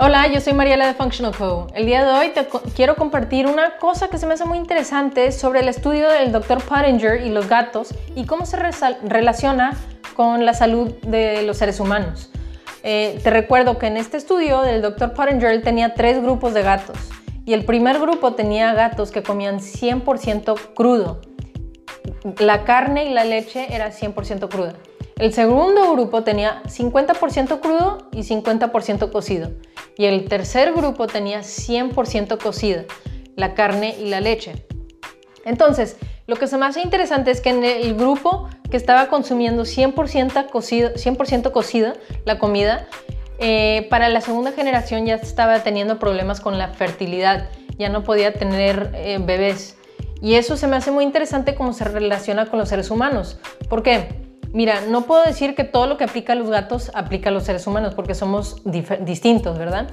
Hola, yo soy Mariela de Functional Co. El día de hoy te quiero compartir una cosa que se me hace muy interesante sobre el estudio del Dr. Pottinger y los gatos y cómo se relaciona con la salud de los seres humanos. Eh, te recuerdo que en este estudio del Dr. Pottinger tenía tres grupos de gatos y el primer grupo tenía gatos que comían 100% crudo. La carne y la leche era 100% cruda. El segundo grupo tenía 50% crudo y 50% cocido. Y el tercer grupo tenía 100% cocida, la carne y la leche. Entonces, lo que se me hace interesante es que en el grupo que estaba consumiendo 100% cocido, 100 cocida la comida, eh, para la segunda generación ya estaba teniendo problemas con la fertilidad, ya no podía tener eh, bebés. Y eso se me hace muy interesante cómo se relaciona con los seres humanos. ¿Por qué? Mira, no puedo decir que todo lo que aplica a los gatos aplica a los seres humanos porque somos distintos, ¿verdad?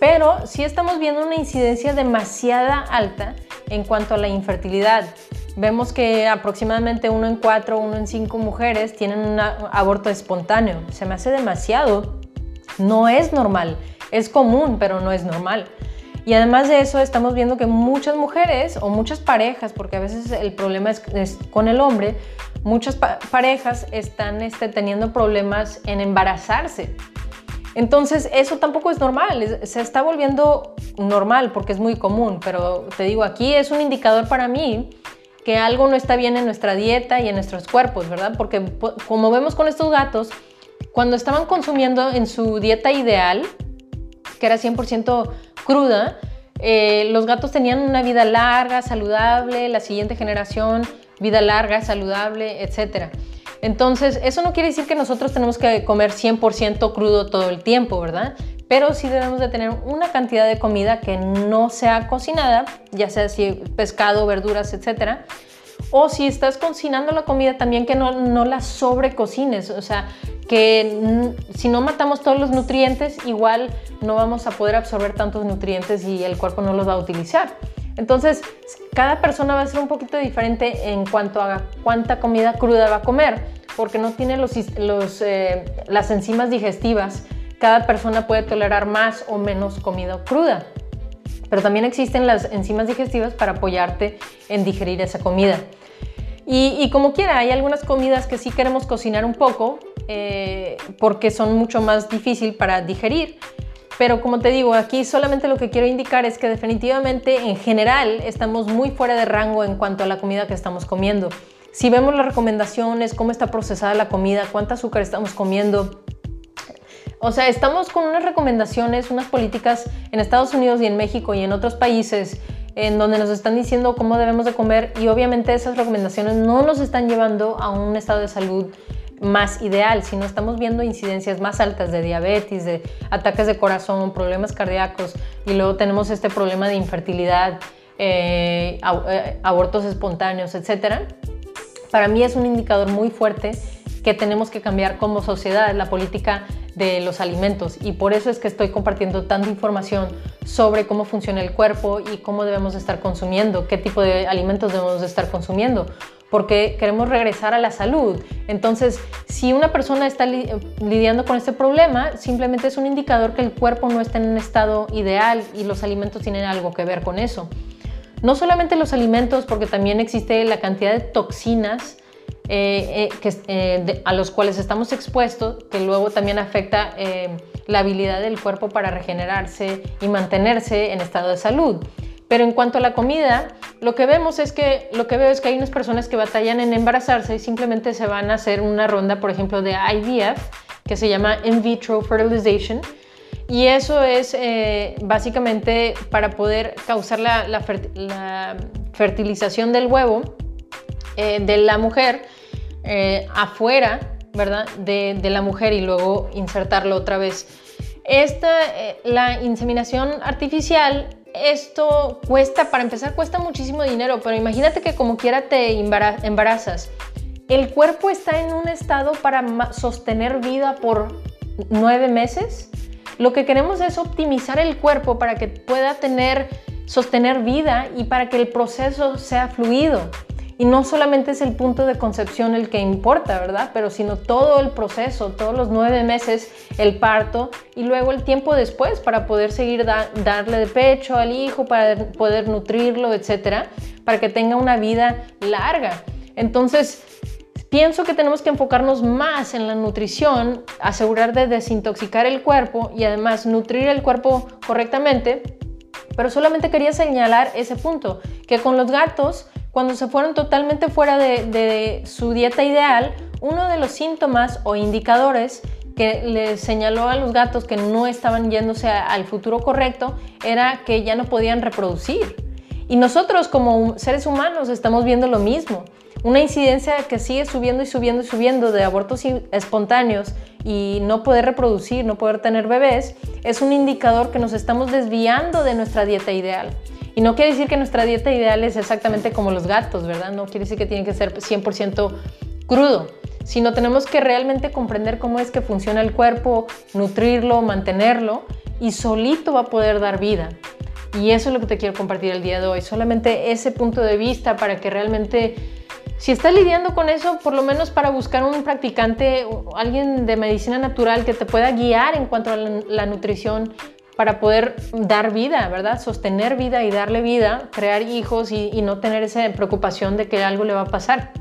Pero sí estamos viendo una incidencia demasiada alta en cuanto a la infertilidad. Vemos que aproximadamente uno en cuatro, uno en cinco mujeres tienen un aborto espontáneo. Se me hace demasiado. No es normal. Es común, pero no es normal. Y además de eso, estamos viendo que muchas mujeres o muchas parejas, porque a veces el problema es, con el hombre, muchas parejas están este, teniendo problemas en embarazarse. Entonces, eso tampoco es normal, se está volviendo normal porque es muy común, pero te digo, aquí es un indicador para mí que algo no está bien en nuestra dieta y en nuestros cuerpos, ¿verdad? Porque como vemos con estos gatos, cuando estaban consumiendo en su dieta ideal, que era 100% cruda, eh, los gatos tenían una vida larga, saludable, la siguiente generación, vida larga, saludable, etc. Entonces, eso no quiere decir que nosotros tenemos que comer 100% crudo todo el tiempo, ¿verdad? Pero sí debemos de tener una cantidad de comida que no sea cocinada, ya sea si pescado, verduras, etc. O si estás cocinando la comida, también que no, no la sobrecocines. O sea, que si no matamos todos los nutrientes, igual no vamos a poder absorber tantos nutrientes y el cuerpo no los va a utilizar. Entonces, cada persona va a ser un poquito diferente en cuanto a cuánta comida cruda va a comer, porque no tiene los, eh, las enzimas digestivas. Cada persona puede tolerar más o menos comida cruda, pero también existen las enzimas digestivas para apoyarte en digerir esa comida. Y, como quiera, hay algunas comidas que sí queremos cocinar un poco, eh, porque son mucho más difícil para digerir. Pero como te digo, aquí solamente lo que quiero indicar es que definitivamente en general estamos muy fuera de rango en cuanto a la comida que estamos comiendo. Si vemos las recomendaciones, cómo está procesada la comida, cuánta azúcar estamos comiendo, o sea, estamos con unas recomendaciones, unas políticas en Estados Unidos y en México y en otros países en donde nos están diciendo cómo debemos de comer y obviamente esas recomendaciones no nos están llevando a un estado de salud más ideal, si no estamos viendo incidencias más altas de diabetes, de ataques de corazón, problemas cardíacos y luego tenemos este problema de infertilidad, eh, eh, abortos espontáneos, etc. Para mí es un indicador muy fuerte que tenemos que cambiar como sociedad la política de los alimentos y por eso es que estoy compartiendo tanta información sobre cómo funciona el cuerpo y cómo debemos estar consumiendo, qué tipo de alimentos debemos estar consumiendo, porque queremos regresar a la salud. Entonces, si una persona está lidiando con este problema, simplemente es un indicador que el cuerpo no está en un estado ideal y los alimentos tienen algo que ver con eso. No solamente los alimentos, porque también existe la cantidad de toxinas eh, eh, eh, a los cuales estamos expuestos, que luego también afecta la habilidad del cuerpo para regenerarse y mantenerse en estado de salud. Pero en cuanto a la comida, lo que vemos es que lo que veo es que hay unas personas que batallan en embarazarse y simplemente se van a hacer una ronda, por ejemplo, de IVF, que se llama in vitro fertilization. Y eso es eh, básicamente para poder causar la, fertilización del huevo eh, de la mujer eh, afuera, ¿verdad? De, de, la mujer y luego insertarlo otra vez. Esta, la inseminación artificial esto cuesta, para empezar, cuesta muchísimo dinero, pero imagínate que como quiera te embarazas. El cuerpo está en un estado para sostener vida por nueve meses. Lo que queremos es optimizar el cuerpo para que pueda tener, sostener vida y para que el proceso sea fluido. Y no solamente es el punto de concepción el que importa, ¿verdad? Pero sino todo el proceso, todos los nueve meses, el parto y luego el tiempo después para poder seguir darle de pecho al hijo, para poder nutrirlo, etcétera, para que tenga una vida larga. Entonces, pienso que tenemos que enfocarnos más en la nutrición, asegurar de desintoxicar el cuerpo y además nutrir el cuerpo correctamente. Pero solamente quería señalar ese punto, que con los gatos cuando se fueron totalmente fuera de, su dieta ideal, uno de los síntomas o indicadores que les señaló a los gatos que no estaban yéndose al futuro correcto era que ya no podían reproducir. Y nosotros como seres humanos estamos viendo lo mismo. Una incidencia que sigue subiendo y subiendo y subiendo de abortos espontáneos y no poder reproducir, no poder tener bebés, es un indicador que nos estamos desviando de nuestra dieta ideal. Y no quiere decir que nuestra dieta ideal es exactamente como los gatos, ¿verdad? No quiere decir que tiene que ser 100% crudo, sino tenemos que realmente comprender cómo es que funciona el cuerpo, nutrirlo, mantenerlo y solito va a poder dar vida. Y eso es lo que te quiero compartir el día de hoy, solamente ese punto de vista para que realmente, si estás lidiando con eso, por lo menos para buscar un practicante, alguien de medicina natural que te pueda guiar en cuanto a la nutrición, para poder dar vida, ¿verdad? Sostener vida y darle vida, crear hijos y, no tener esa preocupación de que algo le va a pasar.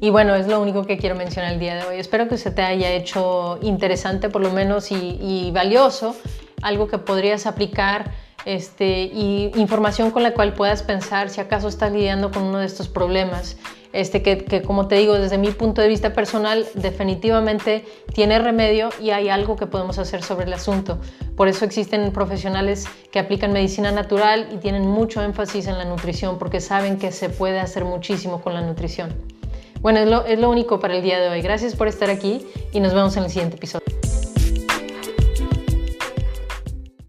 Y bueno, es lo único que quiero mencionar el día de hoy. Espero que se te haya hecho interesante por lo menos y, valioso, algo que podrías aplicar este, y información con la cual puedas pensar si acaso estás lidiando con uno de estos problemas este, que, como te digo, desde mi punto de vista personal, definitivamente tiene remedio y hay algo que podemos hacer sobre el asunto. Por eso existen profesionales que aplican medicina natural y tienen mucho énfasis en la nutrición porque saben que se puede hacer muchísimo con la nutrición. Bueno, es lo, es lo único para el día de hoy. Gracias por estar aquí y nos vemos en el siguiente episodio.